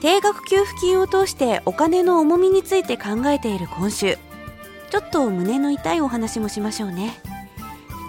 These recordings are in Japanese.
定額給付金を通してお金の重みについて考えている今週。ちょっと胸の痛いお話もしましょうね。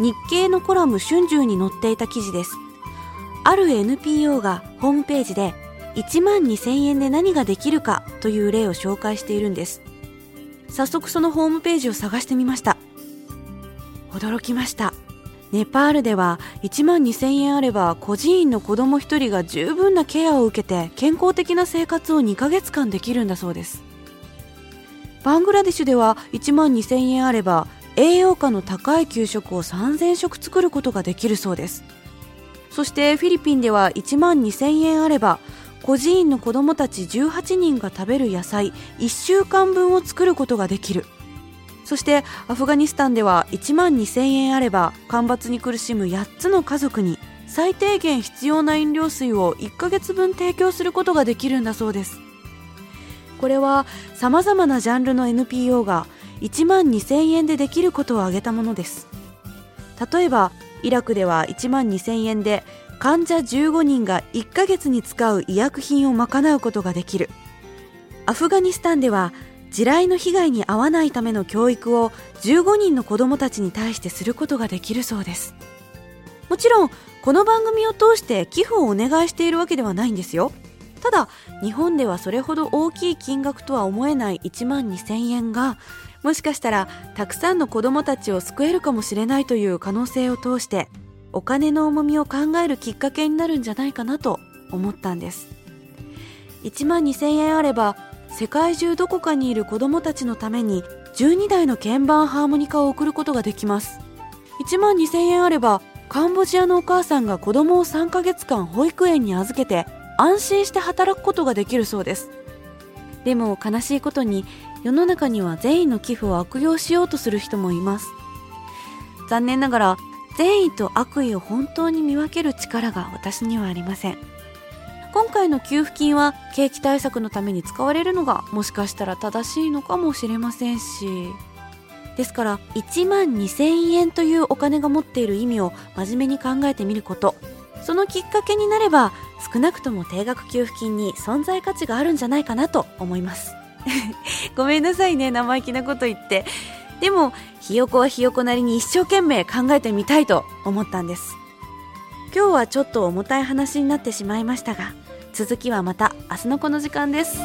日経のコラム春秋に載っていた記事です。ある NPO がホームページで1万2000円で何ができるかという例を紹介しているんです。早速そのホームページを探してみました。驚きました。ネパールでは1万2000円あれば孤児院の子供1人が十分なケアを受けて健康的な生活を2ヶ月間できるんだそうです。バングラデシュでは1万2000円あれば栄養価の高い給食を3000食作ることができるそうです。そしてフィリピンでは1万2000円あれば孤児院の子供たち18人が食べる野菜1週間分を作ることができる。そしてアフガニスタンでは1万2000円あれば干ばつに苦しむ8つの家族に最低限必要な飲料水を1ヶ月分提供することができるんだそうです。これは様々なジャンルの NPO が1万2000円でできることを挙げたものです。例えばイラクでは1万2000円で患者15人が1ヶ月に使う医薬品を賄うことができる。アフガニスタンでは地雷の被害に遭わないための教育を15人の子どもたちに対してすることができるそうです。もちろんこの番組を通して寄付をお願いしているわけではないんですよ。ただ日本ではそれほど大きい金額とは思えない1万2000円がもしかしたらたくさんの子どもたちを救えるかもしれないという可能性を通してお金の重みを考えるきっかけになるんじゃないかなと思ったんです。1万2000円あれば世界中どこかにいる子供たちのために12台の鍵盤ハーモニカを送ることができます。1万2000円あればカンボジアのお母さんが子供を3ヶ月間保育園に預けて安心して働くことができるそうです。でも悲しいことに世の中には善意の寄付を悪用しようとする人もいます。残念ながら善意と悪意を本当に見分ける力が私にはありません。今回の給付金は景気対策のために使われるのがもしかしたら正しいのかもしれませんし。ですから1万2000円というお金が持っている意味を真面目に考えてみること。そのきっかけになれば少なくとも定額給付金に存在価値があるんじゃないかなと思います。ごめんなさいね生意気なこと言って。でもひよこはひよこなりに一生懸命考えてみたいと思ったんです。今日はちょっと重たい話になってしまいましたが続きはまた明日のこの時間です。